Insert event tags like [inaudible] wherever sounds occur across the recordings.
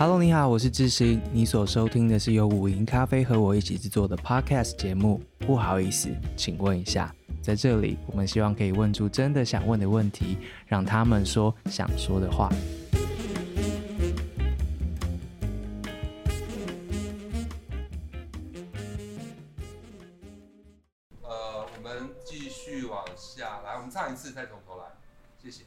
Hello，你好，我是智行。你所收听的是由五营咖啡和我一起制作的 Podcast 节目。不好意思，请问一下，在这里，我们希望可以问出真的想问的问题，让他们说想说的话。呃，我们继续往下来，我们唱一次，再从头来，谢谢。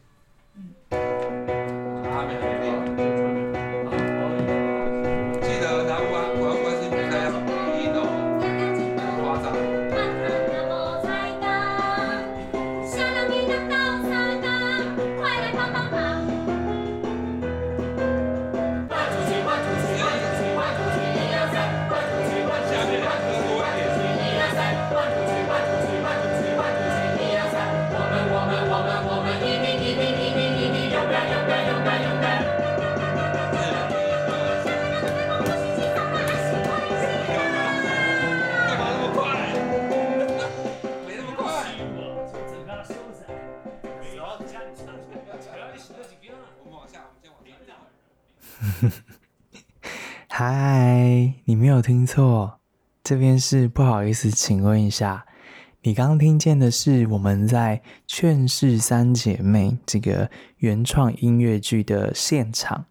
没有听错，这边是不好意思，请问一下，你刚刚听见的是我们在《劝世三姐妹》这个原创音乐剧的现场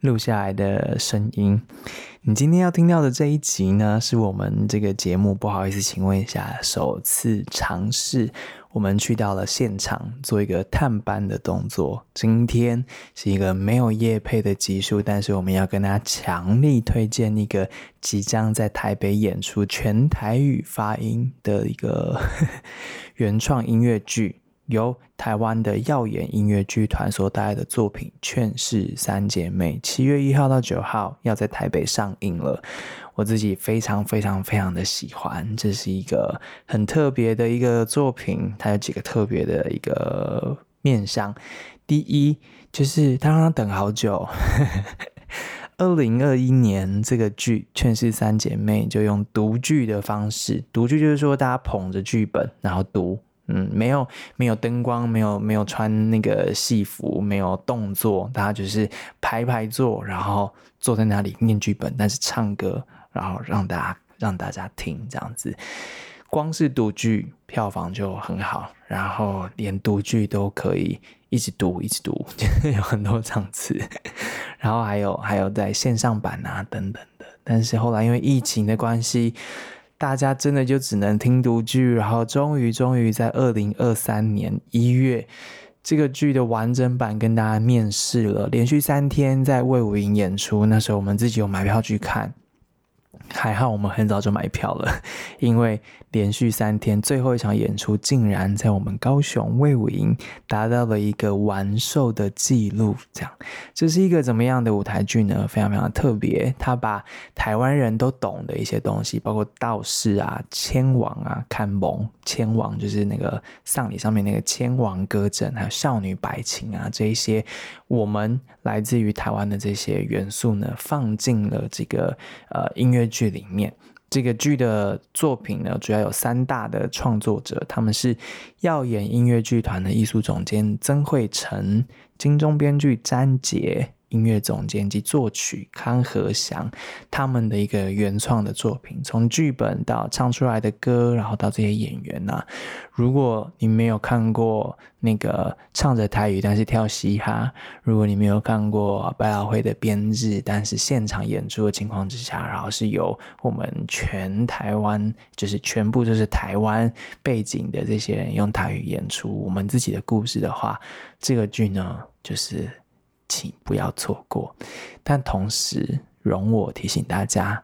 录下来的声音。你今天要听到的这一集呢，是我们这个节目不好意思，请问一下，首次尝试。我们去到了现场，做一个探班的动作。今天是一个没有夜配的集数，但是我们要跟大家强力推荐一个即将在台北演出全台语发音的一个 [laughs] 原创音乐剧。由台湾的耀眼音乐剧团所带来的作品《劝世三姐妹》，七月一号到九号要在台北上映了。我自己非常非常非常的喜欢，这是一个很特别的一个作品。它有几个特别的一个面向。第一，就是它让他等好久。[laughs] 二零二一年，这个剧《劝世三姐妹》就用读剧的方式，读剧就是说大家捧着剧本然后读。嗯，没有没有灯光，没有没有穿那个戏服，没有动作，大家就是排排坐，然后坐在那里念剧本，但是唱歌，然后让大家让大家听这样子。光是读剧票房就很好，然后连读剧都可以一直读一直读，[laughs] 有很多场次，然后还有还有在线上版啊等等的，但是后来因为疫情的关系。大家真的就只能听读剧，然后终于终于在二零二三年一月，这个剧的完整版跟大家面世了，连续三天在魏武营演出。那时候我们自己有买票去看。还好我们很早就买票了，[laughs] 因为连续三天最后一场演出竟然在我们高雄魏武营达到了一个完售的记录。这样，这是一个怎么样的舞台剧呢？非常非常特别，他把台湾人都懂的一些东西，包括道士啊、千王啊、看蒙千王，就是那个丧礼上面那个千王歌阵，还有少女白琴啊这一些，我们来自于台湾的这些元素呢，放进了这个呃音乐剧。剧里面，这个剧的作品呢，主要有三大的创作者，他们是耀眼音乐剧团的艺术总监曾慧成、金钟编剧詹杰。音乐总监及作曲康和祥，他们的一个原创的作品，从剧本到唱出来的歌，然后到这些演员呐、如果你没有看过那个唱着台语但是跳嘻哈，如果你没有看过百老汇的编制，但是现场演出的情况之下，然后是由我们全台湾，就是全部都是台湾背景的这些人用台语演出我们自己的故事的话，这个剧呢，就是。请不要错过，但同时容我提醒大家，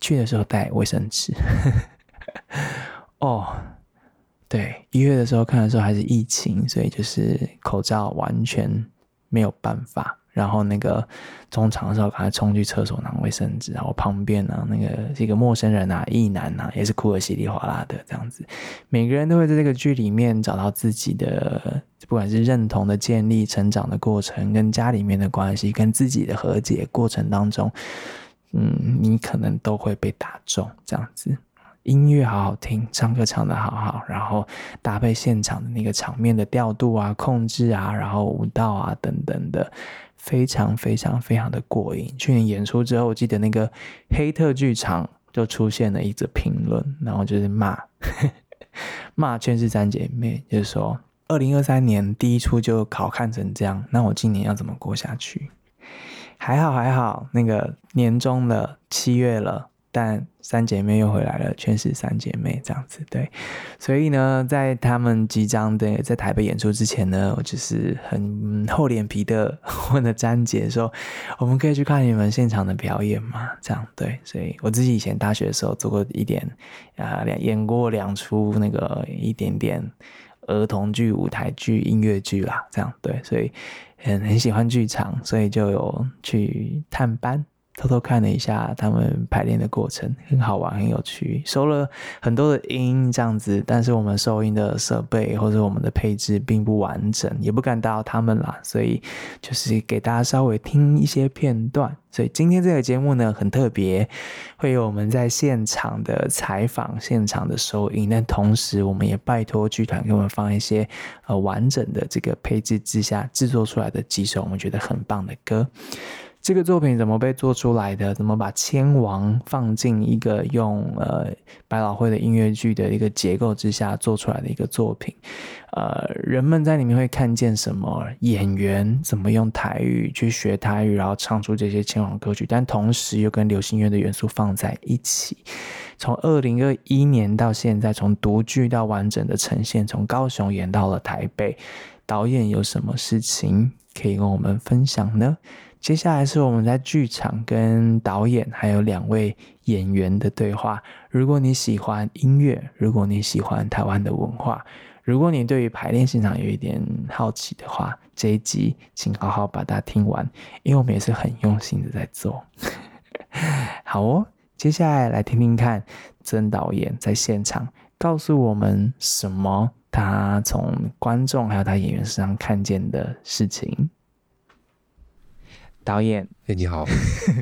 去的时候带卫生纸。[laughs] 哦，对，一月的时候看的时候还是疫情，所以就是口罩完全没有办法。然后那个中场的时候，赶快冲去厕所拿卫生纸。然后旁边呢，那个是一个陌生人啊，异男啊，也是哭得稀里哗啦的这样子。每个人都会在这个剧里面找到自己的，不管是认同的建立、成长的过程，跟家里面的关系，跟自己的和解过程当中，嗯，你可能都会被打中这样子。音乐好好听，唱歌唱得好好，然后搭配现场的那个场面的调度啊、控制啊，然后舞蹈啊等等的，非常非常非常的过瘾。去年演出之后，我记得那个黑特剧场就出现了一则评论，然后就是骂 [laughs] 骂劝世三姐妹，就是说二零二三年第一出就考看成这样，那我今年要怎么过下去？还好还好，那个年终了，七月了，但三姐妹又回来了，全是三姐妹这样子，对，所以呢，在他们即将的在台北演出之前呢，我就是很厚脸皮的问了詹姐说，我们可以去看你们现场的表演吗？这样对，所以我自己以前大学的时候做过一点啊，两演过两出那个一点点儿童剧、舞台剧、音乐剧啦，这样对，所以。很很喜欢剧场，所以就有去探班。偷偷看了一下他们排练的过程，很好玩，很有趣，收了很多的音这样子。但是我们收音的设备或者我们的配置并不完整，也不敢打扰他们啦，所以就是给大家稍微听一些片段。所以今天这个节目呢，很特别，会有我们在现场的采访、现场的收音，但同时我们也拜托剧团给我们放一些呃完整的这个配置之下制作出来的几首我们觉得很棒的歌。这个作品怎么被做出来的？怎么把千王放进一个用呃百老汇的音乐剧的一个结构之下做出来的一个作品？呃，人们在里面会看见什么？演员怎么用台语去学台语，然后唱出这些千王歌曲？但同时又跟流行乐的元素放在一起。从二零二一年到现在，从独剧到完整的呈现，从高雄演到了台北，导演有什么事情可以跟我们分享呢？接下来是我们在剧场跟导演还有两位演员的对话。如果你喜欢音乐，如果你喜欢台湾的文化，如果你对于排练现场有一点好奇的话，这一集请好好把它听完，因为我们也是很用心的在做。[laughs] 好哦，接下来来听听看曾导演在现场告诉我们什么，他从观众还有他演员身上看见的事情。导演，哎，你好，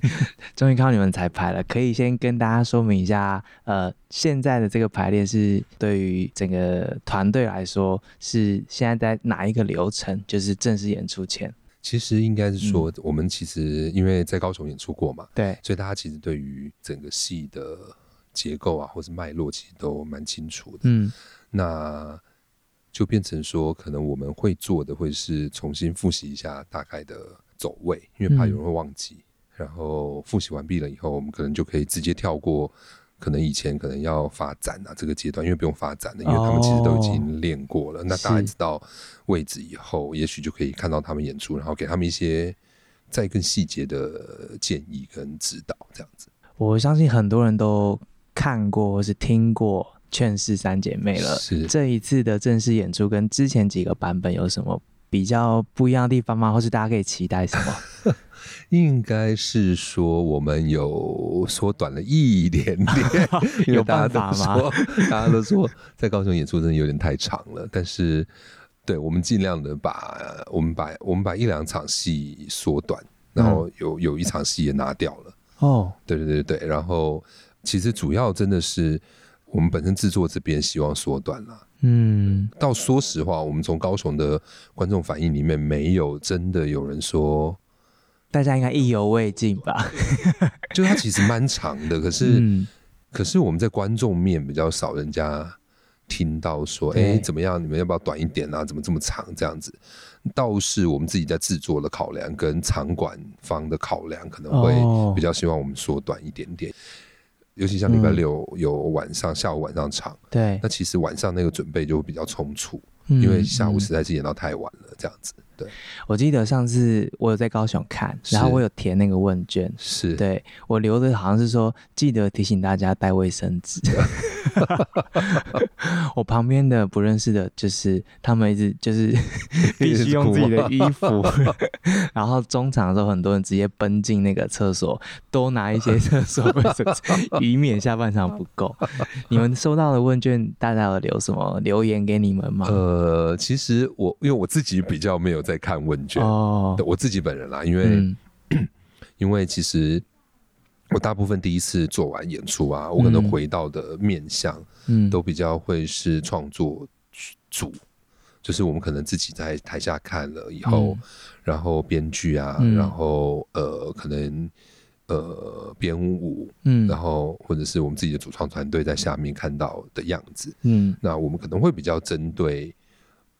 [laughs] 终于看到你们彩排了。可以先跟大家说明一下，呃，现在的这个排练是对于整个团队来说是现在在哪一个流程？就是正式演出前。其实应该是说，我们其实因为在高雄演出过嘛，对、嗯，所以大家其实对于整个戏的结构啊，或是脉络，其实都蛮清楚的。嗯，那就变成说，可能我们会做的会是重新复习一下大概的。走位，因为怕有人会忘记。嗯、然后复习完毕了以后，我们可能就可以直接跳过，可能以前可能要发展啊这个阶段，因为不用发展了，因为他们其实都已经练过了。哦、那大家知道位置以后，也许就可以看到他们演出，然后给他们一些再更细节的建议跟指导，这样子。我相信很多人都看过或是听过《劝世三姐妹》了。是这一次的正式演出跟之前几个版本有什么？比较不一样的地方吗？或是大家可以期待什么？[laughs] 应该是说我们有缩短了一点点，[laughs] 有办法吗？大家都说在高雄演出真的有点太长了，但是对我们尽量的把我们把我们把一两场戏缩短，然后有有一场戏也拿掉了。哦，对对对对，然后其实主要真的是我们本身制作这边希望缩短了。嗯，到说实话，我们从高雄的观众反应里面，没有真的有人说，大家应该意犹未尽吧？[laughs] 就它其实蛮长的，可是、嗯，可是我们在观众面比较少，人家听到说，哎、欸，怎么样？你们要不要短一点啊？怎么这么长？这样子，倒是我们自己在制作的考量跟场馆方的考量，可能会比较希望我们缩短一点点。尤其像礼拜六有晚上、嗯、下午晚上场，对，那其实晚上那个准备就会比较匆促，嗯、因为下午实在是演到太晚了，这样子。对，我记得上次我有在高雄看，然后我有填那个问卷，是对我留的好像是说，记得提醒大家带卫生纸。[laughs] 我旁边的不认识的，就是他们一直就是 [laughs] 必须用自己的衣服，[laughs] 然后中场的时候，很多人直接奔进那个厕所，多拿一些厕所卫生纸，以免下半场不够。你们收到的问卷，大家有留什么留言给你们吗？呃，其实我因为我自己比较没有。在看问卷。哦，我自己本人啦，因为、嗯、[clears throat] 因为其实我大部分第一次做完演出啊，我可能回到的面向，嗯，都比较会是创作组，就是我们可能自己在台下看了以后，嗯、然后编剧啊，嗯、然后呃，可能呃编舞，嗯，然后或者是我们自己的主创团队在下面看到的样子，嗯，那我们可能会比较针对，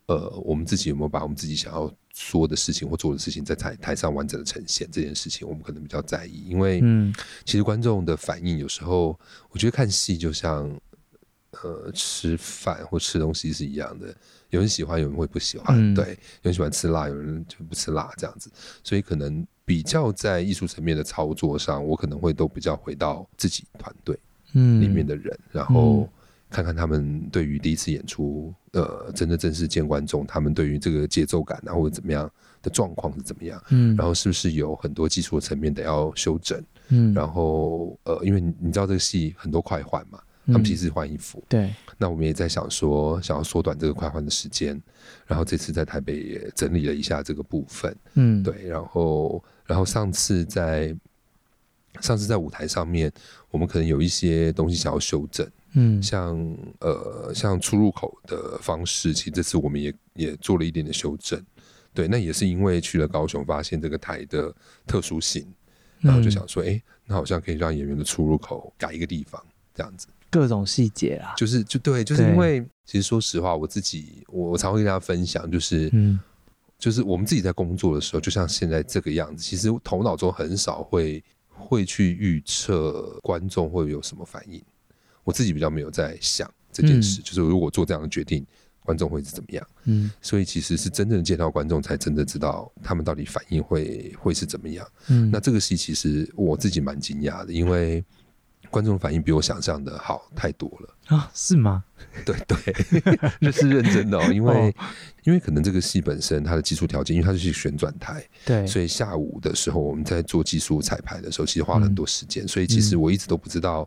呃，我们自己有没有把我们自己想要。说的事情或做的事情，在台台上完整的呈现这件事情，我们可能比较在意，因为其实观众的反应有时候，我觉得看戏就像呃吃饭或吃东西是一样的，有人喜欢，有人会不喜欢，嗯、对，有人喜欢吃辣，有人就不吃辣这样子，所以可能比较在艺术层面的操作上，我可能会都比较回到自己团队嗯里面的人，嗯、然后。看看他们对于第一次演出，呃，真的正式见观众，他们对于这个节奏感啊，或者怎么样的状况是怎么样？嗯，然后是不是有很多技术的层面得要修整？嗯，然后呃，因为你知道这个戏很多快换嘛，他们其实换衣服，对。那我们也在想说，想要缩短这个快换的时间，然后这次在台北也整理了一下这个部分，嗯，对。然后，然后上次在上次在舞台上面，我们可能有一些东西想要修正。嗯，像呃，像出入口的方式，其实这次我们也也做了一点点修正。对，那也是因为去了高雄，发现这个台的特殊性，然后就想说，哎、嗯，那好像可以让演员的出入口改一个地方，这样子。各种细节啊，就是就对，就是因为其实说实话，我自己我我常会跟大家分享，就是嗯，就是我们自己在工作的时候，就像现在这个样子，其实头脑中很少会会去预测观众会有什么反应。我自己比较没有在想这件事，嗯、就是如果做这样的决定，观众会是怎么样？嗯，所以其实是真正见到观众，才真的知道他们到底反应会会是怎么样。嗯，那这个戏其实我自己蛮惊讶的，因为观众反应比我想象的好太多了啊？是吗？对 [laughs] 对，这 [laughs] 是认真的哦，因为、哦、因为可能这个戏本身它的技术条件，因为它是旋转台，对，所以下午的时候我们在做技术彩排的时候，其实花了很多时间，嗯、所以其实我一直都不知道。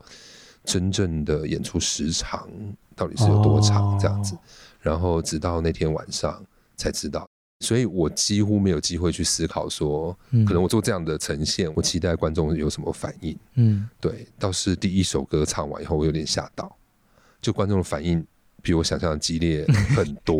真正的演出时长到底是有多长？这样子，然后直到那天晚上才知道，所以我几乎没有机会去思考说，可能我做这样的呈现，我期待观众有什么反应。嗯，对，倒是第一首歌唱完以后，我有点吓到，就观众的反应比我想象的激烈很多。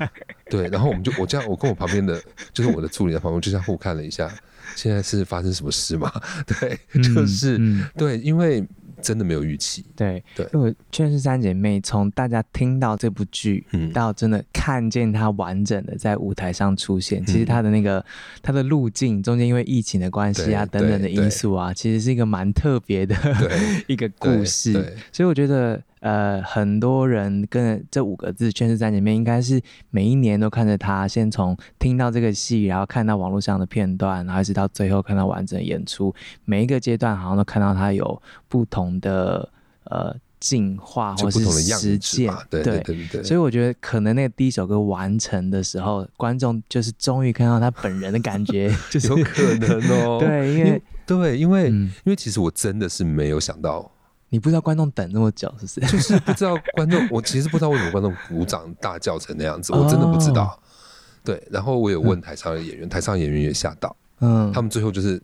[laughs] 对，然后我们就我这样，我跟我旁边的，就是我的助理在旁边，就这样互看了一下，现在是发生什么事吗？[laughs] 对，就是对，因为。真的没有预期，对对，因为《劝世三姐妹》从大家听到这部剧，嗯，到真的看见她完整的在舞台上出现，嗯、其实她的那个她的路径中间，因为疫情的关系啊等等的因素啊，其实是一个蛮特别的 [laughs] 一个故事，所以我觉得。呃，很多人跟这五个字《圈世三姐妹》应该是每一年都看着他，先从听到这个戏，然后看到网络上的片段，然后一直到最后看到完整演出，每一个阶段好像都看到他有不同的呃进化或是实践，对对对。所以我觉得可能那个第一首歌完成的时候，观众就是终于看到他本人的感觉，就是有可能哦。对，因为对，因为、因为其实我真的是没有想到。你不知道观众等那么久，是不是？就是不知道观众，[laughs] 我其实不知道为什么观众鼓掌大叫成那样子，我真的不知道。对，然后我有问台上的演员，台上演员也吓到，嗯，他们最后就是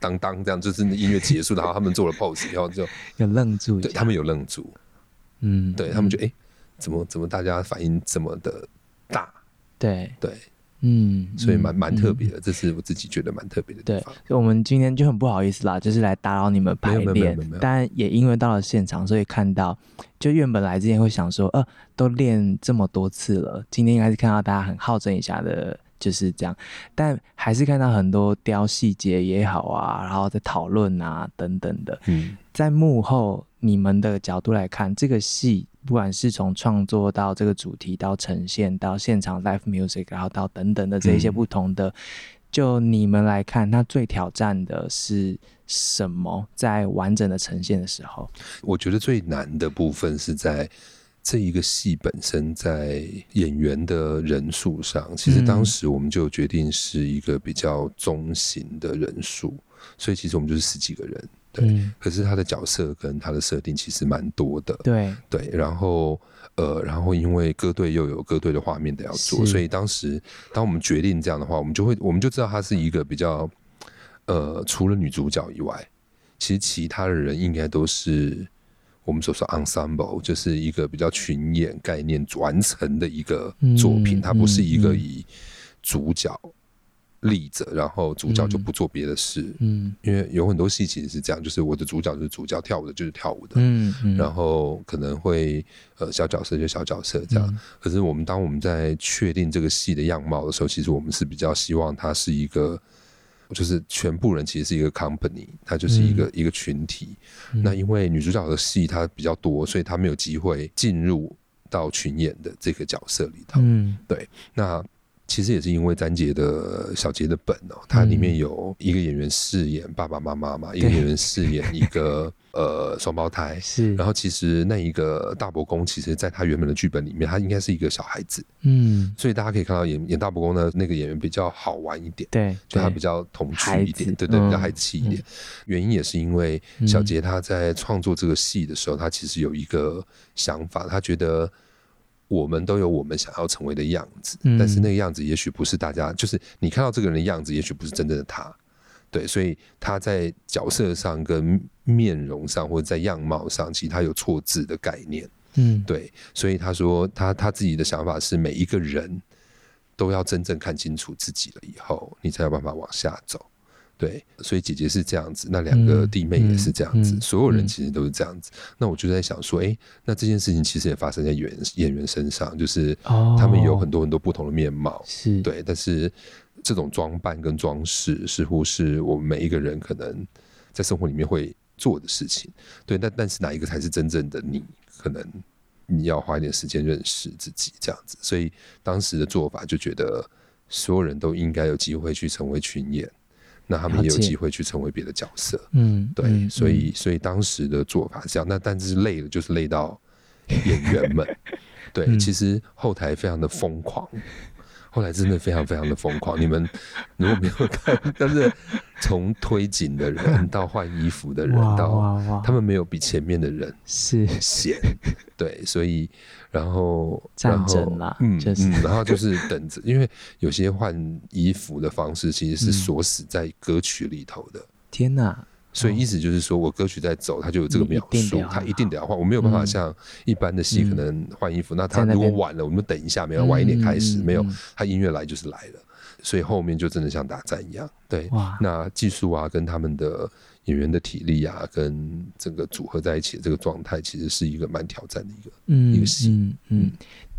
当当这样，就是音乐结束，然后他们做了 pose，[laughs] 然后就有愣住，对他们有愣住，嗯，对他们就哎，怎么怎么大家反应这么的大？对对。嗯，所以蛮蛮特别的，嗯、这是我自己觉得蛮特别的地方。以我们今天就很不好意思啦，就是来打扰你们排练，但也因为到了现场，所以看到，就原本来之前会想说，呃，都练这么多次了，今天应该是看到大家很好整一下的，就是这样，但还是看到很多雕细节也好啊，然后在讨论啊等等的。嗯，在幕后你们的角度来看，这个戏。不管是从创作到这个主题，到呈现，到现场 live music，然后到等等的这一些不同的，嗯、就你们来看，它最挑战的是什么？在完整的呈现的时候，我觉得最难的部分是在这一个戏本身，在演员的人数上，其实当时我们就决定是一个比较中型的人数，嗯、所以其实我们就是十几个人。对，嗯、可是他的角色跟他的设定其实蛮多的。对对，然后呃，然后因为歌队又有歌队的画面得要做，所以当时当我们决定这样的话，我们就会我们就知道他是一个比较呃，除了女主角以外，其实其他的人应该都是我们所说 ensemble，就是一个比较群演概念完成的一个作品，它不是一个以主角。立着，然后主角就不做别的事。嗯，因为有很多戏其实是这样，就是我的主角就是主角，跳舞的就是跳舞的。嗯嗯。然后可能会呃小角色就小角色这样。嗯、可是我们当我们在确定这个戏的样貌的时候，其实我们是比较希望它是一个，就是全部人其实是一个 company，它就是一个、嗯、一个群体。嗯、那因为女主角的戏它比较多，所以她没有机会进入到群演的这个角色里头。嗯，对。那其实也是因为詹杰的小杰的本哦，它里面有一个演员饰演爸爸妈妈嘛，一个演员饰演一个 [laughs] 呃双胞胎，是。然后其实那一个大伯公，其实在他原本的剧本里面，他应该是一个小孩子，嗯。所以大家可以看到演演大伯公的那个演员比较好玩一点，对，就他比较童趣一点，对对，比较孩子气一点。原因也是因为小杰他在创作这个戏的时候，他其实有一个想法，他觉得。我们都有我们想要成为的样子，嗯、但是那个样子也许不是大家，就是你看到这个人的样子，也许不是真正的他，对，所以他在角色上、跟面容上或者在样貌上，其实他有错字的概念，嗯，对，所以他说他他自己的想法是，每一个人都要真正看清楚自己了以后，你才有办法往下走。对，所以姐姐是这样子，那两个弟妹也是这样子，嗯嗯、所有人其实都是这样子。嗯、那我就在想说，哎、欸，那这件事情其实也发生在演员演员身上，就是他们有很多很多不同的面貌，是、哦、对。但是这种装扮跟装饰，似乎是我们每一个人可能在生活里面会做的事情。对，但但是哪一个才是真正的你？可能你要花一点时间认识自己，这样子。所以当时的做法就觉得，所有人都应该有机会去成为群演。那他们也有机会去成为别的角色，嗯，对，嗯、所以所以当时的做法是这样，那但是累了就是累到演员们，[laughs] 对，嗯、其实后台非常的疯狂。后来真的非常非常的疯狂，你们 [laughs] 如果没有看，但是从推紧的人 [laughs] 到换衣服的人到他们没有比前面的人是闲，对，所以然后 [laughs] 然后嗯嗯，然后就是等着，因为有些换衣服的方式其实是锁死在歌曲里头的。天哪！所以意思就是说，我歌曲在走，它就有这个描述，它一定得要换。我没有办法像一般的戏，可能换衣服。那他如果晚了，我们等一下，没有晚一点开始，没有，他音乐来就是来了。所以后面就真的像打战一样。对，那技术啊，跟他们的演员的体力啊，跟整个组合在一起的这个状态，其实是一个蛮挑战的一个一个戏。嗯嗯，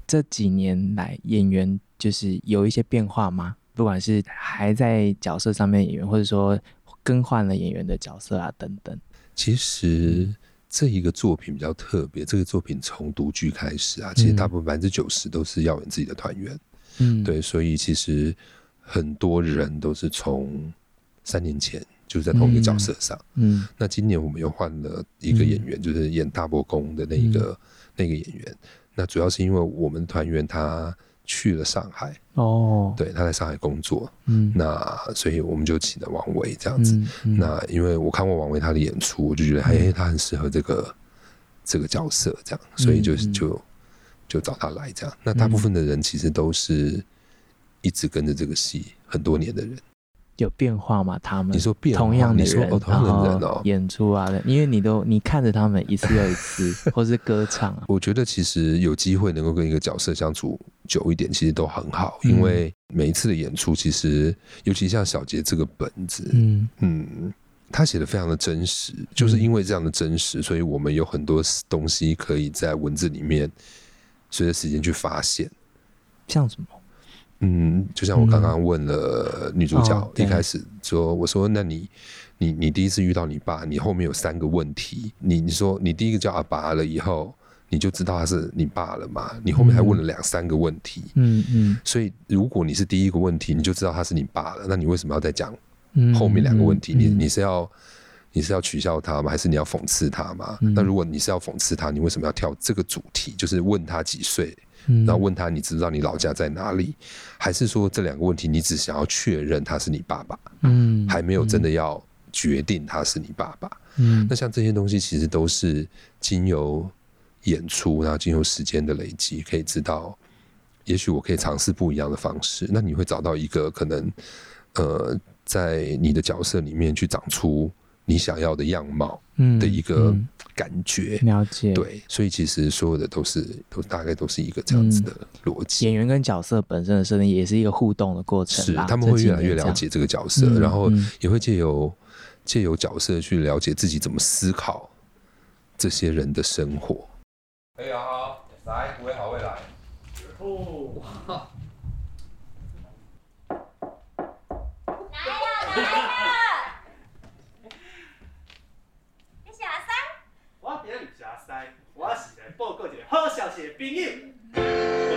这几年来，演员就是有一些变化吗？不管是还在角色上面演员，或者说。更换了演员的角色啊，等等。其实这一个作品比较特别，这个作品从独剧开始啊，其实大部分百分之九十都是耀文自己的团员。嗯，对，所以其实很多人都是从三年前就是在同一个角色上。嗯，那今年我们又换了一个演员，就是演大伯公的那一个那个演员。那主要是因为我们团员他。去了上海哦，对，他在上海工作，嗯，那所以我们就请了王维这样子。嗯嗯、那因为我看过王维他的演出，我就觉得哎、嗯，他很适合这个这个角色，这样，所以就就就找他来这样。那大部分的人其实都是一直跟着这个戏很多年的人。有变化吗？他们你说变同样的人，哦，同样的人哦，演出啊，因为你都你看着他们一次又一次，[laughs] 或是歌唱啊。我觉得其实有机会能够跟一个角色相处久一点，其实都很好，因为每一次的演出，其实尤其像小杰这个本子，嗯嗯，他写的非常的真实，就是因为这样的真实，所以我们有很多东西可以在文字里面随着时间去发现，像什么？嗯，就像我刚刚问了女主角，一开始说，我说，那你，你，你第一次遇到你爸，你后面有三个问题，你你说你第一个叫阿爸了以后，你就知道他是你爸了嘛？你后面还问了两三个问题，嗯嗯，所以如果你是第一个问题，你就知道他是你爸了，那你为什么要再讲后面两个问题？你你是要你是要取笑他吗？还是你要讽刺他吗？那如果你是要讽刺他，你为什么要跳这个主题？就是问他几岁？然后问他，你知不知道你老家在哪里？还是说这两个问题你只想要确认他是你爸爸？嗯，还没有真的要决定他是你爸爸。嗯，那像这些东西其实都是经由演出，然后经由时间的累积，可以知道，也许我可以尝试不一样的方式。那你会找到一个可能，呃，在你的角色里面去长出你想要的样貌的一个感觉，嗯嗯、了解。对，所以其实所有的都是都大概都是一个这样子的逻辑。演员跟角色本身的设定也是一个互动的过程，是他们会越来越了解这个角色，嗯、然后也会借由借由角色去了解自己怎么思考这些人的生活。可以啊，好，来，五位好，未来。哦，来了，来了。我是来报告一个好消息的朋友。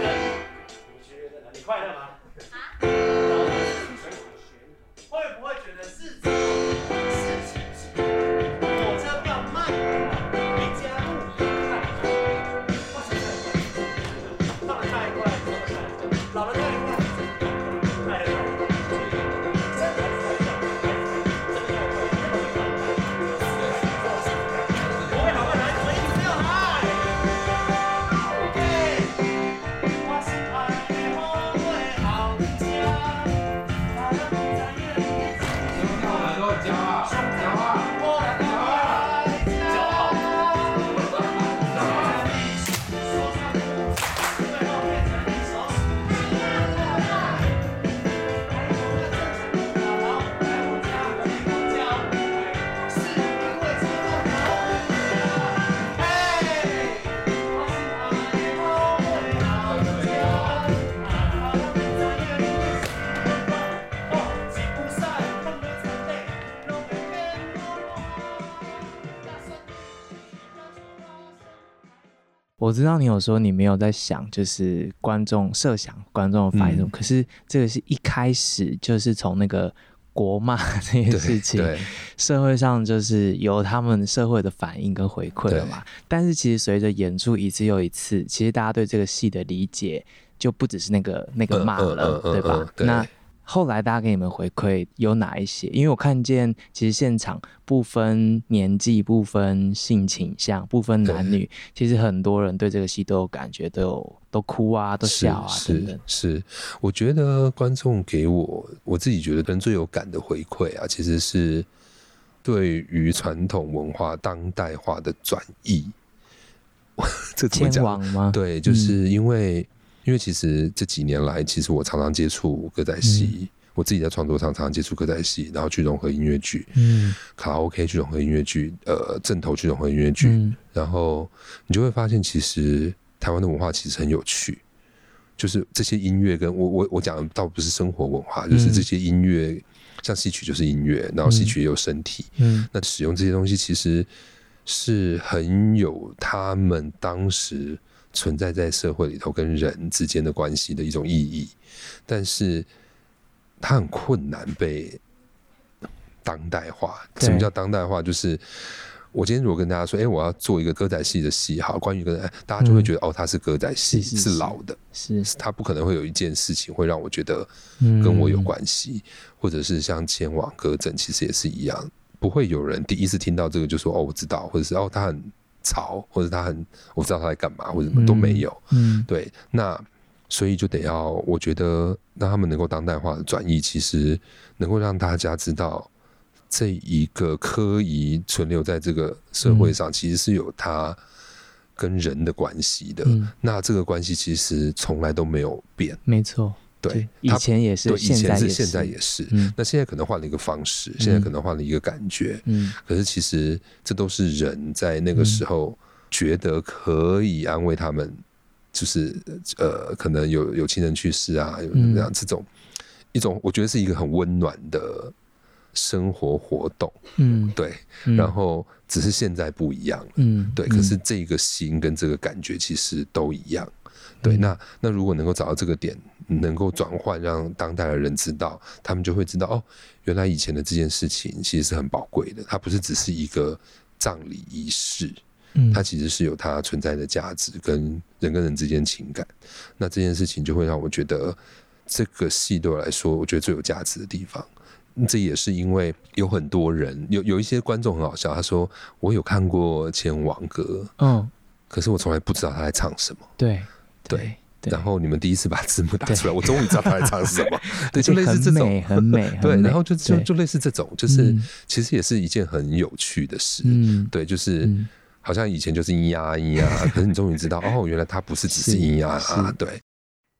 我知道你有说你没有在想，就是观众设想观众的反应，嗯、可是这个是一开始就是从那个国骂 [laughs] 这件事情，社会上就是有他们社会的反应跟回馈了嘛。但是其实随着演出一次又一次，其实大家对这个戏的理解就不只是那个那个骂了，对吧？那。后来大家给你们回馈有哪一些？因为我看见其实现场不分年纪、不分性倾向、不分男女，其实很多人对这个戏都有感觉，都有都哭啊，都笑啊等等。是，是，我觉得观众给我我自己觉得跟最有感的回馈啊，其实是对于传统文化当代化的转译。[laughs] 这怎么讲？对，就是因为。嗯因为其实这几年来，其实我常常接触歌仔戏，嗯、我自己在创作上常常接触歌仔戏，然后去融合音乐剧，嗯，卡拉 OK 去融合音乐剧，呃，正头去融合音乐剧，嗯、然后你就会发现，其实台湾的文化其实很有趣，就是这些音乐跟我我我讲的倒不是生活文化，就是这些音乐，嗯、像戏曲就是音乐，然后戏曲也有身体，嗯，那使用这些东西其实是很有他们当时。存在在社会里头跟人之间的关系的一种意义，但是它很困难被当代化。什么叫当代化？就是我今天如果跟大家说，哎、欸，我要做一个歌仔戏的戏，好，关于歌仔，大家就会觉得，嗯、哦，它是歌仔戏，是，老的，是，它不可能会有一件事情会让我觉得跟我有关系，嗯、或者是像前往歌阵，其实也是一样，不会有人第一次听到这个就说，哦，我知道，或者是哦，他很。吵，或者他很，我知道他在干嘛，或者什么都没有。嗯，对，那所以就得要，我觉得让他们能够当代化的转移，其实能够让大家知道，这一个科仪存留在这个社会上，其实是有它跟人的关系的。嗯，那这个关系其实从来都没有变，没错。对，以前也是，对，以前是，现在也是。嗯，那现在可能换了一个方式，现在可能换了一个感觉。嗯，可是其实这都是人在那个时候觉得可以安慰他们，就是呃，可能有有亲人去世啊，有这样这种一种，我觉得是一个很温暖的生活活动。嗯，对。然后只是现在不一样。嗯，对。可是这个心跟这个感觉其实都一样。对，那那如果能够找到这个点，能够转换，让当代的人知道，他们就会知道哦，原来以前的这件事情其实是很宝贵的，它不是只是一个葬礼仪式，嗯，它其实是有它存在的价值跟人跟人之间情感。那这件事情就会让我觉得，这个戏对我来说，我觉得最有价值的地方。这也是因为有很多人，有有一些观众很好笑，他说我有看过《千王歌》，嗯，可是我从来不知道他在唱什么，对。对，然后你们第一次把字幕打出来，我终于知道他在唱什么。[laughs] [laughs] 对，就类似这种，很美，很美。对，然后就就就类似这种，就是其实也是一件很有趣的事。嗯，对，就是好像以前就是咿呀咿呀，可是你终于知道，[laughs] 哦，原来他不是只是咿呀啊。对，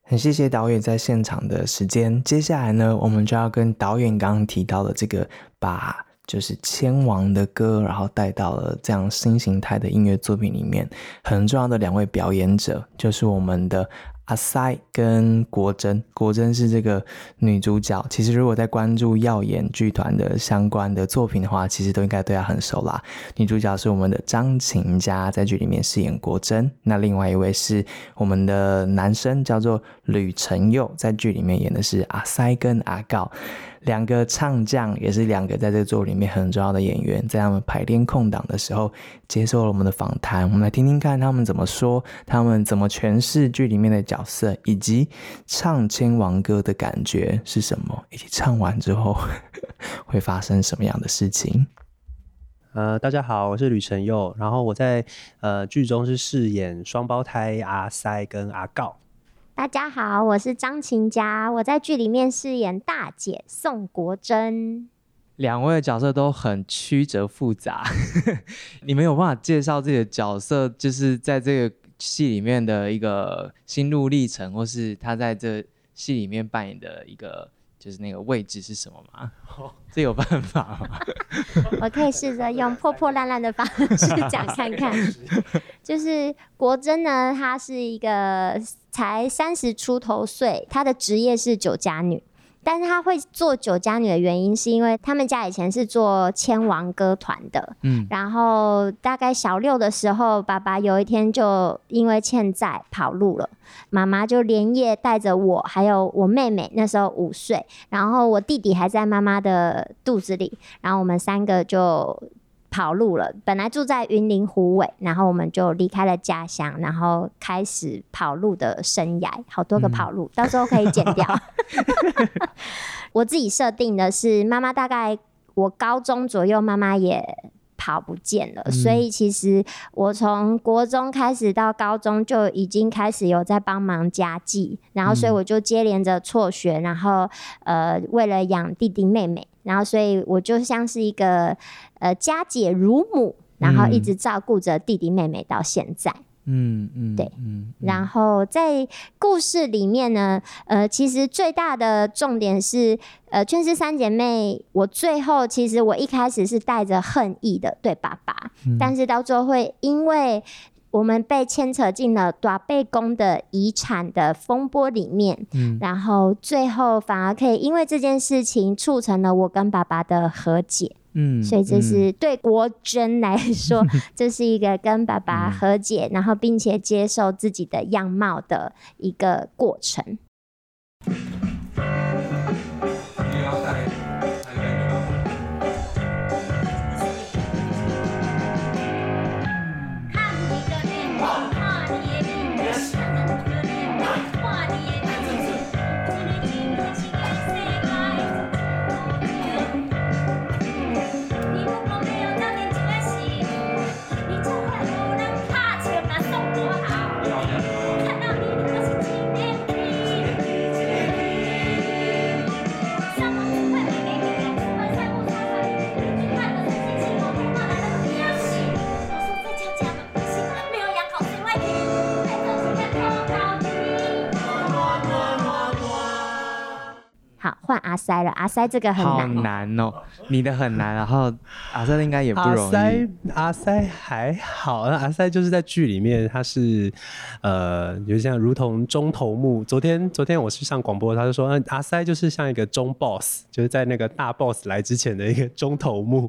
很谢谢导演在现场的时间。接下来呢，我们就要跟导演刚刚提到的这个把。就是千王的歌，然后带到了这样新形态的音乐作品里面，很重要的两位表演者，就是我们的。阿塞跟国珍，国珍是这个女主角。其实如果在关注耀眼剧团的相关的作品的话，其实都应该对她很熟啦。女主角是我们的张晴佳，在剧里面饰演国珍。那另外一位是我们的男生，叫做吕承佑，在剧里面演的是阿塞跟阿告。两个唱将，也是两个在这个作品里面很重要的演员，在他们排练空档的时候，接受了我们的访谈。我们来听听看他们怎么说，他们怎么诠释剧里面的角色，以及唱千王歌的感觉是什么，以及唱完之后 [laughs] 会发生什么样的事情。呃，大家好，我是吕晨佑，然后我在呃剧中是饰演双胞胎阿塞跟阿告。大家好，我是张琴佳，我在剧里面饰演大姐宋国珍。两位角色都很曲折复杂，[laughs] 你们有办法介绍自己的角色，就是在这个戏里面的一个心路历程，或是他在这戏里面扮演的一个就是那个位置是什么吗？这有办法吗？[laughs] 我可以试着用破破烂烂的方式 [laughs] 讲看看。[laughs] 就是国珍呢，她是一个才三十出头岁，她的职业是酒家女。但是他会做酒家女的原因，是因为他们家以前是做千王歌团的。嗯，然后大概小六的时候，爸爸有一天就因为欠债跑路了，妈妈就连夜带着我还有我妹妹，那时候五岁，然后我弟弟还在妈妈的肚子里，然后我们三个就。跑路了，本来住在云林湖尾，然后我们就离开了家乡，然后开始跑路的生涯，好多个跑路，嗯、到时候可以剪掉。[laughs] 我自己设定的是，妈妈大概我高中左右，妈妈也。跑不见了，所以其实我从国中开始到高中就已经开始有在帮忙家计，然后所以我就接连着辍学，然后呃为了养弟弟妹妹，然后所以我就像是一个呃家姐如母，然后一直照顾着弟弟妹妹到现在。嗯嗯，对，嗯，然后在故事里面呢，呃，其实最大的重点是，呃，劝世三姐妹，我最后其实我一开始是带着恨意的对爸爸，嗯、但是到最后会因为我们被牵扯进了大伯公的遗产的风波里面，嗯，然后最后反而可以因为这件事情促成了我跟爸爸的和解。嗯，所以这是对国珍来 [laughs] 说，这是一个跟爸爸和解，然后并且接受自己的样貌的一个过程。塞了，阿塞这个很难，好难哦，你的很难，然后阿塞应该也不容易。阿塞，阿塞还好，那阿塞就是在剧里面，他是呃，就像如同中头目。昨天，昨天我去上广播，他就说，嗯，阿塞就是像一个中 boss，就是在那个大 boss 来之前的一个中头目。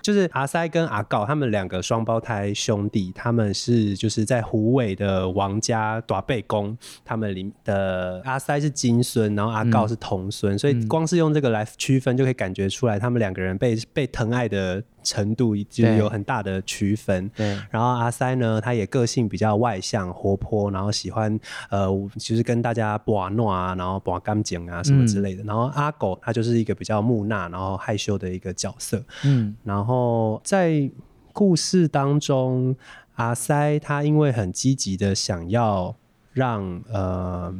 就是阿塞跟阿告他们两个双胞胎兄弟，他们是就是在虎尾的王家大贝公，他们里的阿塞是金孙，然后阿告是童孙，嗯，所以。光是用这个来区分，就可以感觉出来，他们两个人被被疼爱的程度，就有很大的区分。对。然后阿塞呢，他也个性比较外向、活泼，然后喜欢呃，就是跟大家玩闹啊，然后玩干净啊什么之类的。嗯、然后阿狗他就是一个比较木讷，然后害羞的一个角色。嗯。然后在故事当中，阿塞他因为很积极的想要。让呃。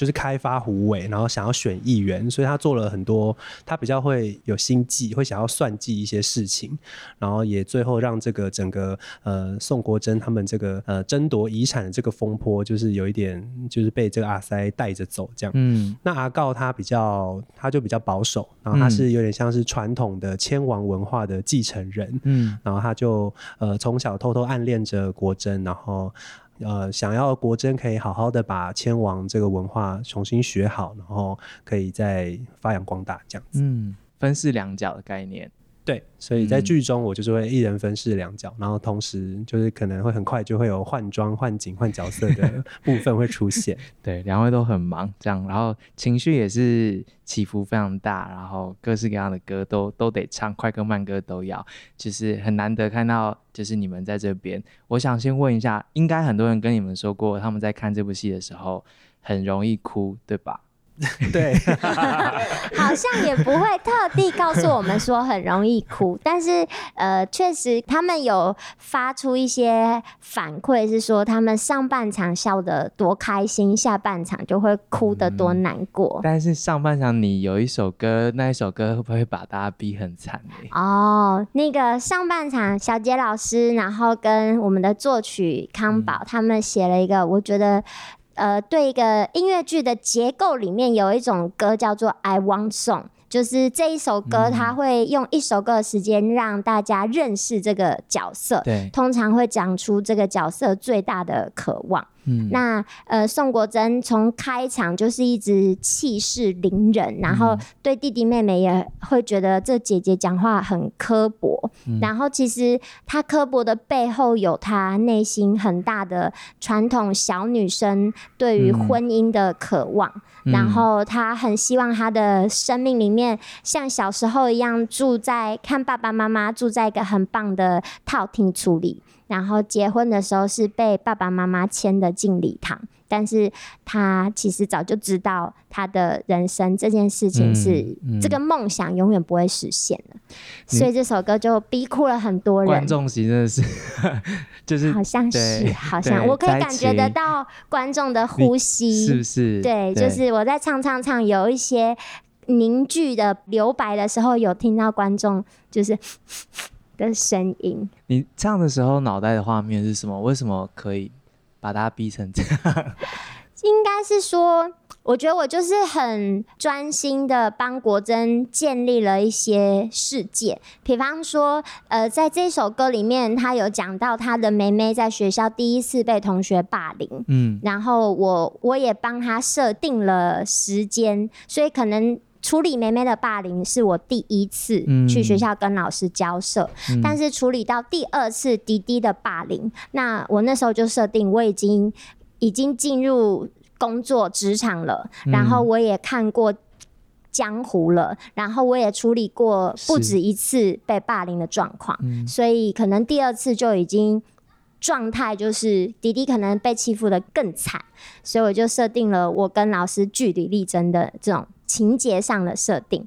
就是开发胡伟，然后想要选议员，所以他做了很多，他比较会有心计，会想要算计一些事情，然后也最后让这个整个呃宋国珍他们这个呃争夺遗产的这个风波，就是有一点就是被这个阿塞带着走这样。嗯，那阿告他比较他就比较保守，然后他是有点像是传统的千王文化的继承人。嗯，然后他就呃从小偷偷暗恋着国珍，然后。呃，想要国珍可以好好的把千王这个文化重新学好，然后可以再发扬光大这样子。嗯，分饰两角的概念。对，所以在剧中我就是会一人分饰两角，嗯，然后同时就是可能会很快就会有换装、换景、换角色的 [laughs] 部分会出现。[laughs] 对，两位都很忙，这样，然后情绪也是起伏非常大，然后各式各样的歌都都得唱，快歌慢歌都要，就是很难得看到，就是你们在这边。我想先问一下，应该很多人跟你们说过，他们在看这部戏的时候很容易哭，对吧？[laughs] 对，[laughs] 好像也不会特地告诉我们说很容易哭，但是呃，确实他们有发出一些反馈，是说他们上半场笑得多开心，下半场就会哭得多难过。嗯、但是上半场你有一首歌，那一首歌会不会把大家逼很惨？哦，那个上半场小杰老师，然后跟我们的作曲康宝、嗯、他们写了一个，我觉得。呃，对一个音乐剧的结构里面有一种歌叫做《I Want Song》，就是这一首歌，它会用一首歌的时间让大家认识这个角色，对，通常会讲出这个角色最大的渴望。嗯、那呃，宋国珍从开场就是一直气势凌人，然后对弟弟妹妹也会觉得这姐姐讲话很刻薄。嗯、然后其实她刻薄的背后有她内心很大的传统小女生对于婚姻的渴望。嗯、然后她很希望她的生命里面像小时候一样住在看爸爸妈妈住在一个很棒的套厅处理。然后结婚的时候是被爸爸妈妈牵的进礼堂，但是他其实早就知道他的人生这件事情是、嗯嗯、这个梦想永远不会实现了，所以这首歌就逼哭了很多人。观众席真的是，[laughs] 就是好像是好像我可以感觉得到观众的呼吸，是不是？对，就是我在唱唱唱有一些凝聚的留白的时候，有听到观众就是。的声音，你唱的时候脑袋的画面是什么？为什么可以把它逼成这样？[laughs] 应该是说，我觉得我就是很专心的帮国珍建立了一些世界。比方说，呃，在这首歌里面，他有讲到他的妹妹在学校第一次被同学霸凌，嗯，然后我我也帮他设定了时间，所以可能。处理妹妹的霸凌是我第一次去学校跟老师交涉，嗯、但是处理到第二次弟弟的霸凌，那我那时候就设定我已经已经进入工作职场了，嗯，然后我也看过江湖了，然后我也处理过不止一次被霸凌的状况，所以可能第二次就已经状态就是弟弟可能被欺负的更惨，所以我就设定了我跟老师据理力争的这种。情节上的设定，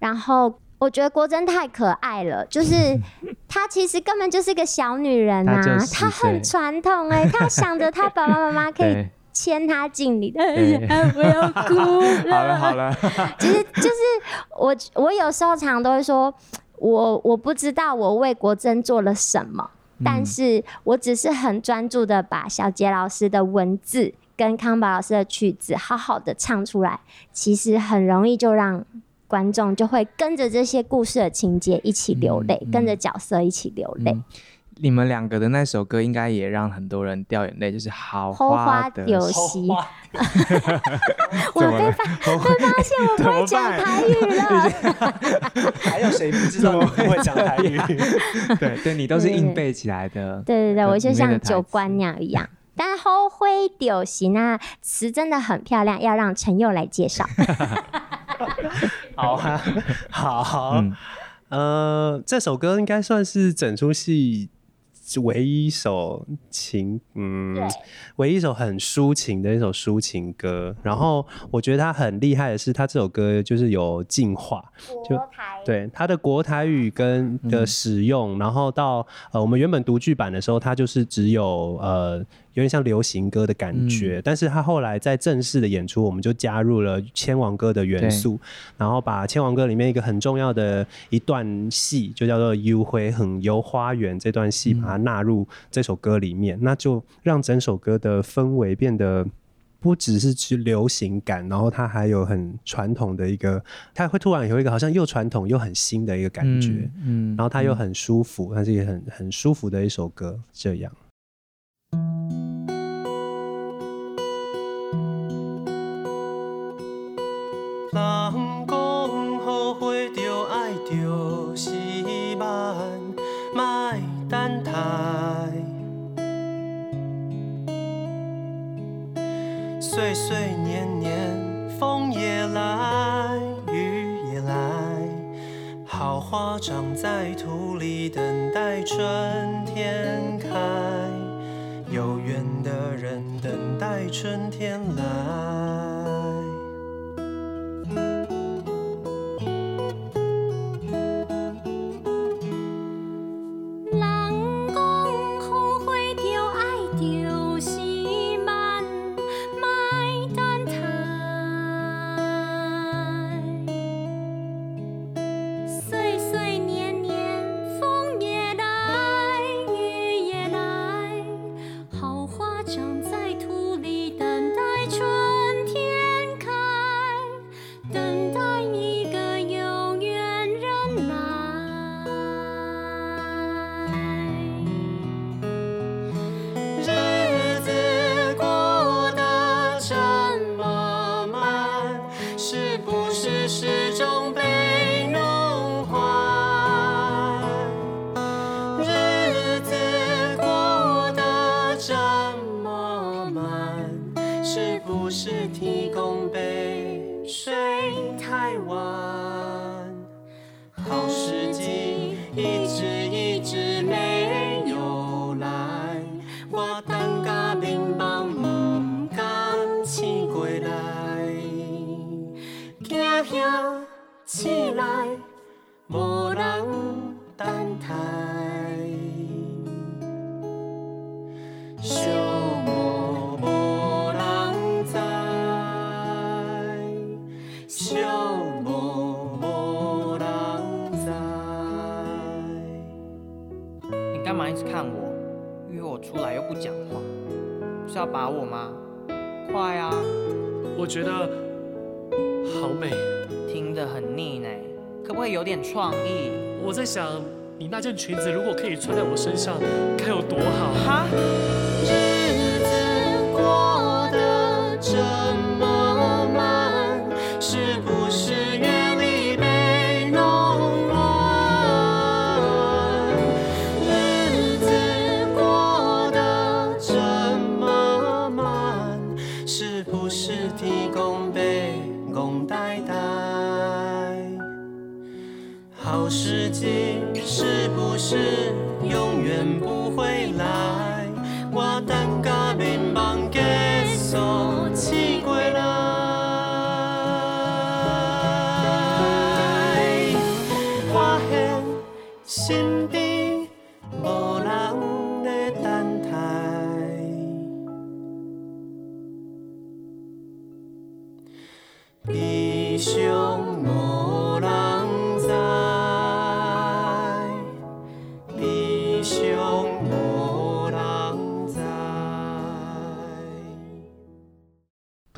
然后我觉得国珍太可爱了，就是 [laughs] 她其实根本就是个小女人啊，她很传统哎、欸，她想着她爸爸妈妈可以 [laughs] 牵她进里的，不要哭 [laughs] 了，好了好了，其实就是我我有时候常常都会说，我我不知道我为国珍做了什么，但是我只是很专注的把小杰老师的文字。跟康宝老师的曲子好好的唱出来，其实很容易就让观众就会跟着这些故事的情节一起流泪，嗯嗯，跟着角色一起流泪。嗯你们两个的那首歌应该也让很多人掉眼泪，就是好花的游戏。我被发被发现我不会讲台语了。[laughs] 还有谁不知道我不会讲台语？[laughs] [laughs] 对对，你都是硬背起来的。对对对，我就像九官鸟一样。但后悔丢席那词真的很漂亮，要让陈佑来介绍。[laughs] 好啊，好，嗯、呃，这首歌应该算是整出戏。是唯一一首情，嗯，唯一一首很抒情的一首抒情歌。然后我觉得他很厉害的是，他这首歌就是有进化，就对他的国台语跟的使用，然后到呃我们原本读剧版的时候，他就是只有呃有点像流行歌的感觉，嗯、但是他后来在正式的演出，我们就加入了千王歌的元素，然后把千王歌里面一个很重要的一段戏，就叫做《幽会很游花园》这段戏，把它纳入这首歌里面，嗯、那就让整首歌的氛围变得不只是去流行感，然后它还有很传统的一个，它会突然有一个好像又传统又很新的一个感觉，嗯，嗯，然后它又很舒服，它是一个很很舒服的一首歌，这样。岁岁年年，风也来，雨也来，好花长在土里，等待春天开。有缘的人，等待春天来。想你那件裙子，如果可以穿在我身上，该有多好！哈。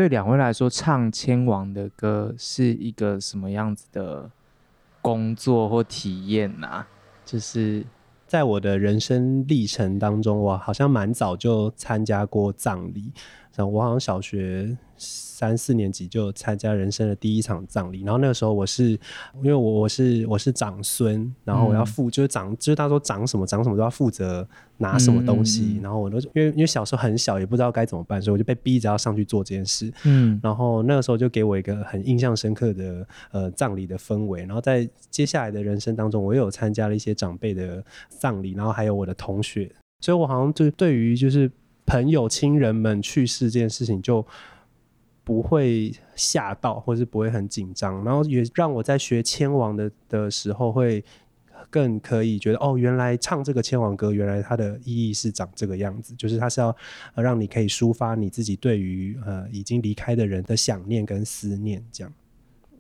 对两位来说，唱千王的歌是一个什么样子的工作或体验呢、啊？就是在我的人生历程当中，我好像蛮早就参加过葬礼，像我好像小学。三四年级就参加人生的第一场葬礼，然后那个时候我是因为我我是我是长孙，然后我要负、嗯、就是长就是他说长什么长什么都要负责拿什么东西，嗯、然后我都因为因为小时候很小也不知道该怎么办，所以我就被逼着要上去做这件事。嗯，然后那个时候就给我一个很印象深刻的呃葬礼的氛围，然后在接下来的人生当中，我又有参加了一些长辈的葬礼，然后还有我的同学，所以我好像就对于就是朋友亲人们去世这件事情就。不会吓到，或是不会很紧张，然后也让我在学千王的的时候会更可以觉得哦，原来唱这个千王歌，原来它的意义是长这个样子，就是它是要让你可以抒发你自己对于呃已经离开的人的想念跟思念这样。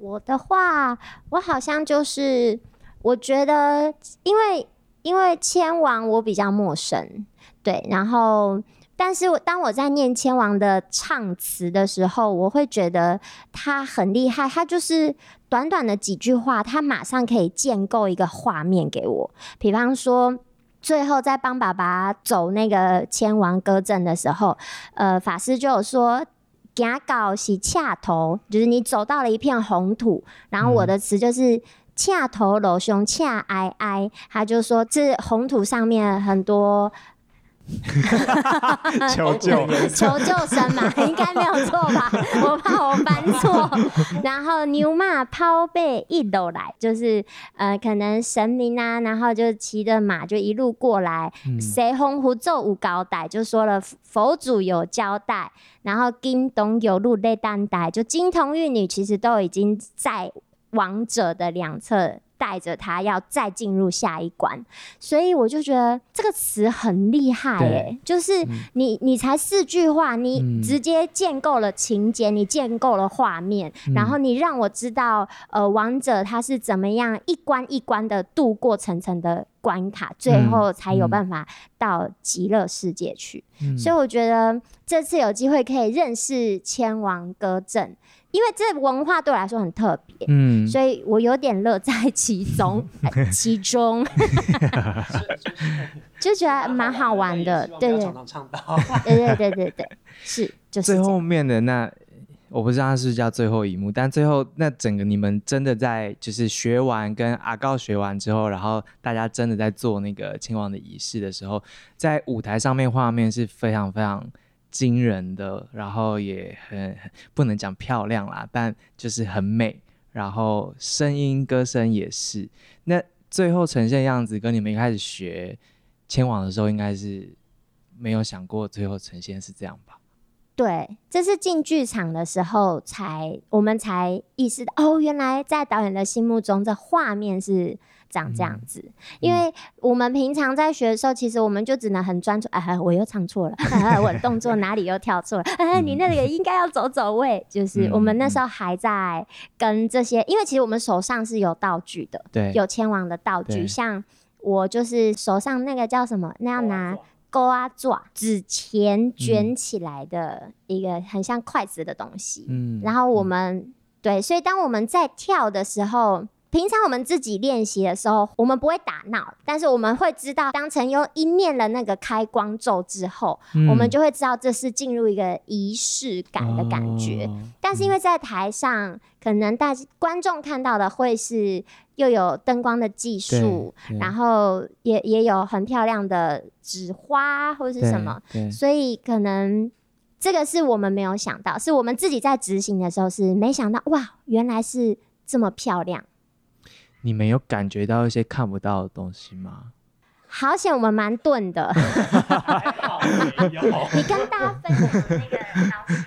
我的话，我好像就是我觉得，因为因为千王我比较陌生，对，然后。但是，当我在念千王的唱词的时候，我会觉得他很厉害。他就是短短的几句话，他马上可以建构一个画面给我。比方说，最后在帮爸爸走那个千王歌阵的时候，呃，法师就有说：“行到是恰头，就是你走到了一片红土。”然后我的词就是“赤土路上赤哀哀”，他就说这红土上面很多。[laughs] [laughs] 求救！求救声嘛，应该没有错吧？我怕我翻错。然后牛马抛背一路来，就是呃，可能神明啊，然后就骑着马就一路过来。谁红胡奏无高代，就说了佛祖有交代。然后金童有路泪担待，就金童玉女其实都已经在王者的两侧。带着他要再进入下一关，所以我就觉得这个词很厉害哎、欸，就是你你才四句话，你直接建构了情节，你建构了画面，然后你让我知道呃王者他是怎么样一关一关的度过层层的关卡，最后才有办法到极乐世界去。所以我觉得这次有机会可以认识千王歌阵。因为这文化对我来说很特别，嗯，所以我有点乐在其中，[laughs] 其中，[laughs] 就觉得蛮好玩的，[laughs] 对。对，对对对对对，是，就是最后面的那，我不知道它是叫最后一幕，但最后那整个你们真的在就是学完跟阿告学完之后，然后大家真的在做那个亲王的仪式的时候，在舞台上面画面是非常非常。惊人的，然后也很不能讲漂亮啦，但就是很美。然后声音、歌声也是。那最后呈现样子，跟你们一开始学牵亡的时候，应该是没有想过最后呈现是这样吧？对，这是进剧场的时候才，我们才意识到，哦，原来在导演的心目中，这画面是。长这样子，因为我们平常在学的时候，其实我们就只能很专注。哎，我又唱错了，我的动作哪里又跳错了？哎，你那个应该要走走位。就是我们那时候还在跟这些，因为其实我们手上是有道具的，对，有牵亡的道具。像我就是手上那个叫什么？那要拿钩啊爪纸钱卷起来的一个很像筷子的东西。嗯，然后我们对，所以当我们在跳的时候。平常我们自己练习的时候，我们不会打闹，但是我们会知道，当成优一念了那个开光咒之后，嗯、我们就会知道这是进入一个仪式感的感觉。哦、但是因为在台上，可能大观众看到的会是又有灯光的技术，然后也也有很漂亮的纸花或是什么，所以可能这个是我们没有想到，是我们自己在执行的时候是没想到，哇，原来是这么漂亮。你们有感觉到一些看不到的东西吗？好险，我们蛮钝的。[laughs] 你跟大家分享那个老师。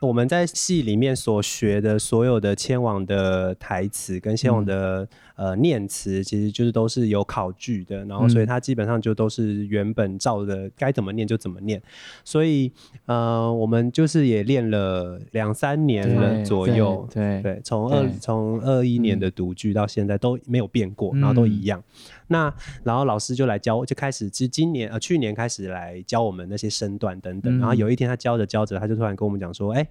我们在戏里面所学的所有的千王的台词跟千王的、嗯、呃念词，其实就是都是有考据的，然后所以它基本上就都是原本照着该怎么念就怎么念，所以呃我们就是也练了两三年了左右，对对，从二从二一年的读剧到现在都没有变过，然后都一样。嗯那然后老师就来教，就开始，其实今年呃去年开始来教我们那些身段等等。嗯、然后有一天他教着教着，他就突然跟我们讲说：“哎、欸，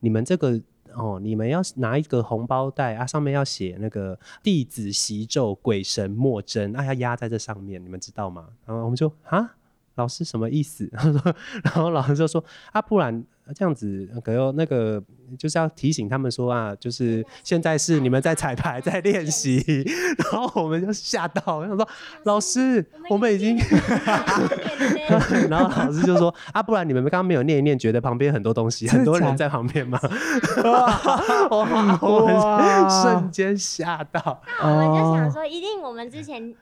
你们这个哦，你们要拿一个红包袋啊，上面要写那个弟子习咒，鬼神莫争，啊要压在这上面，你们知道吗？”然后我们就啊，老师什么意思？然 [laughs] 后然后老师就说：“啊，不然。”这样子，可有那个就是要提醒他们说啊，就是现在是你们在彩排，在练习，然后我们就吓到，然后说老师，我们已经，[laughs] 然后老师就说啊，不然你们刚刚没有念一念，觉得旁边很多东西，很多人在旁边吗？[laughs] 哇，[laughs] 我们瞬间吓到，那我们就想说，一定我们之前。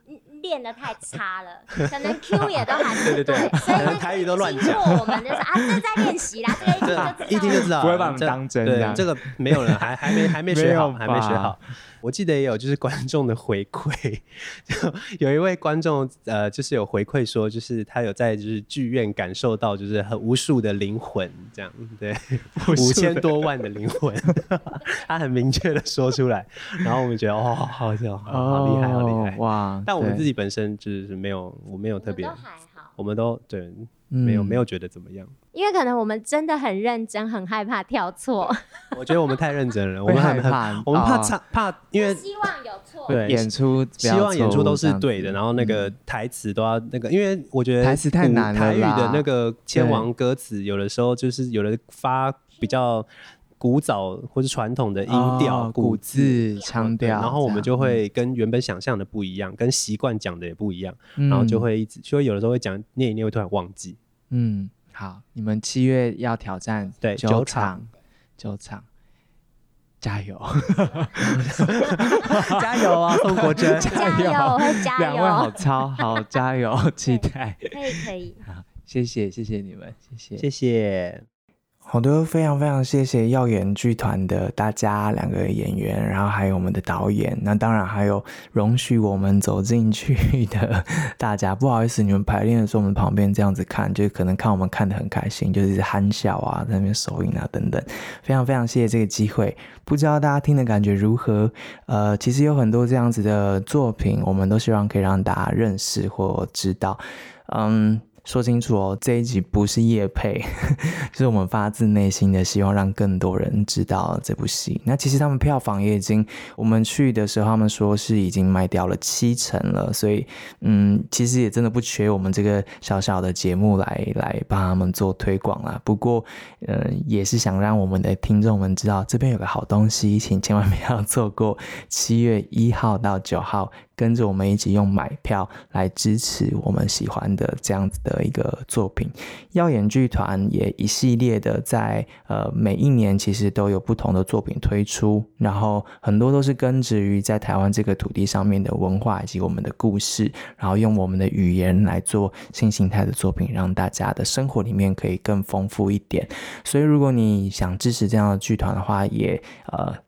练得太差了，可能 Q 也都还不对，对，对，对，所以台语都乱讲。我们就是啊，这在练习啦，这个一听就知道，一听就知道，不会把我们当真。对，这个没有人还还没还没学好，还没学好。[laughs] 我记得也有就是观众的回馈，就有一位观众呃，就是有回馈说，就是他有在就是剧院感受到就是很无数的灵魂这样，对，[laughs] 五千多万的灵魂，[laughs] 他很明确的说出来，然后我们觉得哦，好笑，好厉害，好厉害，哇！但我们自己本身就是没有，我没有特别，都还好，我们都对。没有没有觉得怎么样，因为可能我们真的很认真，很害怕跳错。[laughs] 我觉得我们太认真了，我们很怕，我们怕差怕，因为希望有错。对，演出希望演出都是对的，然后那个台词都要那个，因为我觉得台词太难了。台语的那个千王歌词，有的时候就是有的发比较。古早或是传统的音调、古字、腔调，然后我们就会跟原本想象的不一样，跟习惯讲的也不一样，然后就会一直，所以有的时候会讲念一念，会突然忘记。嗯，好，你们七月要挑战对九场，九场，加油，[laughs] 加油啊，宋国珍，[laughs] 加油，我会加油，两位好超，好加油，期待，可以可以，好，谢谢谢谢你们，谢谢。谢谢。好的，非常非常谢谢耀眼剧团的大家两个演员，然后还有我们的导演，那当然还有容许我们走进去的大家。不好意思，你们排练的时候，我们旁边这样子看，就是可能看我们看得很开心，就是憨笑啊，在那边手影啊等等。非常非常谢谢这个机会，不知道大家听的感觉如何？呃，其实有很多这样子的作品，我们都希望可以让大家认识或知道。嗯。说清楚哦，这一集不是业配，就 [laughs] 是我们发自内心的希望让更多人知道这部戏。那其实他们票房也已经，我们去的时候他们说是已经卖掉了七成了，所以嗯，其实也真的不缺我们这个小小的节目来来帮他们做推广啦。不过，嗯，也是想让我们的听众们知道这边有个好东西，请千万不要错过七月一号到九号。跟着我们一起用买票来支持我们喜欢的这样子的一个作品。耀眼剧团也一系列的在呃每一年其实都有不同的作品推出，然后很多都是根植于在台湾这个土地上面的文化以及我们的故事，然后用我们的语言来做新形态的作品，让大家的生活里面可以更丰富一点。所以如果你想支持这样的剧团的话，也呃。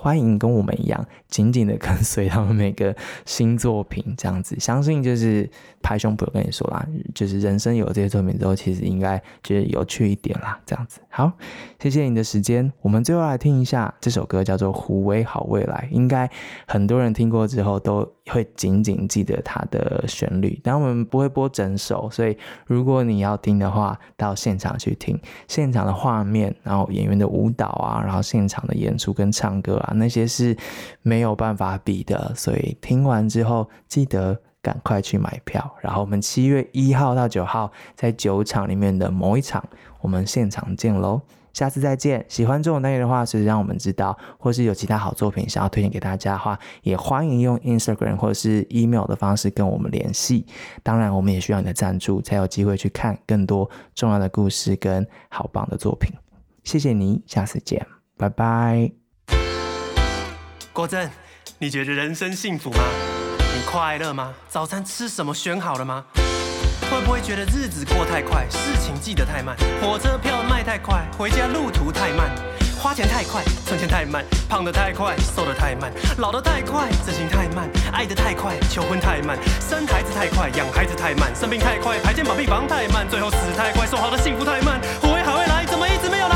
欢迎跟我们一样紧紧的跟随他们每个新作品，这样子，相信就是拍胸脯跟你说啦，就是人生有这些作品之后，其实应该就是有趣一点啦，这样子。好，谢谢你的时间，我们最后来听一下这首歌，叫做《胡威好未来》，应该很多人听过之后都会紧紧记得它的旋律，但我们不会播整首，所以如果你要听的话，到现场去听现场的画面，然后演员的舞蹈啊，然后现场的演出跟唱歌啊，那些是没有办法比的。所以听完之后，记得赶快去买票。然后我们七月一号到九号在九场里面的某一场，我们现场见喽。下次再见！喜欢这种单元的话，随时让我们知道，或是有其他好作品想要推荐给大家的话，也欢迎用 Instagram 或者是 email 的方式跟我们联系。当然，我们也需要你的赞助，才有机会去看更多重要的故事跟好棒的作品。谢谢你，下次见，拜拜。郭珍，你觉得人生幸福吗？你快乐吗？早餐吃什么选好了吗？会不会觉得日子过太快，事情记得太慢，火车票卖太快，回家路途太慢，花钱太快，存钱太慢，胖得太快，瘦得太慢，老得太快，执行太慢，爱得太快，求婚太慢，生孩子太快，养孩子太慢，生病太快，排健保病房太慢，最后死太快，说好的幸福太慢，虎尾好未来怎么一直没有来？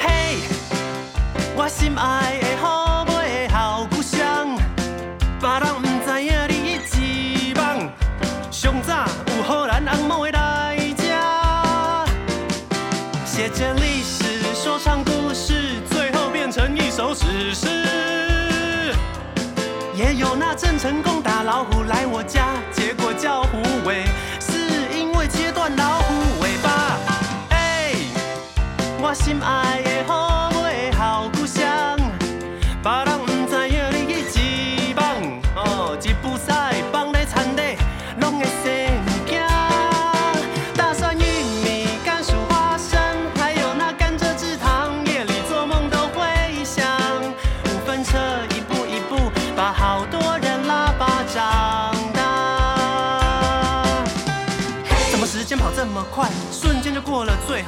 嘿，我心爱只是，也有那郑成功打老虎来我家，结果叫虎尾，是因为切断老虎尾巴。哎，我心爱的虎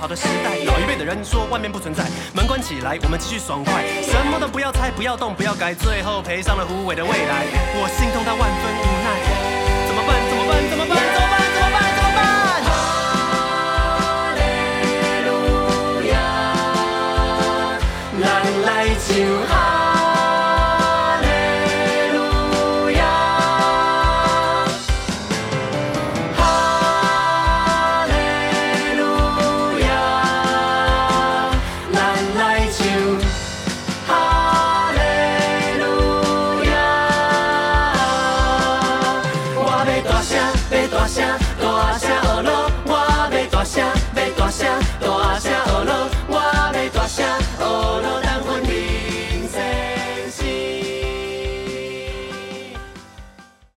好的时代。老一辈的人说外面不存在，门关起来，我们继续爽快，什么都不要猜，不要动，不要改，最后赔上了无谓的未来。我心痛到万分无奈，怎么办？怎么办？怎么办？怎么办？怎么办？怎么办？哈利路亚，咱来唱哈。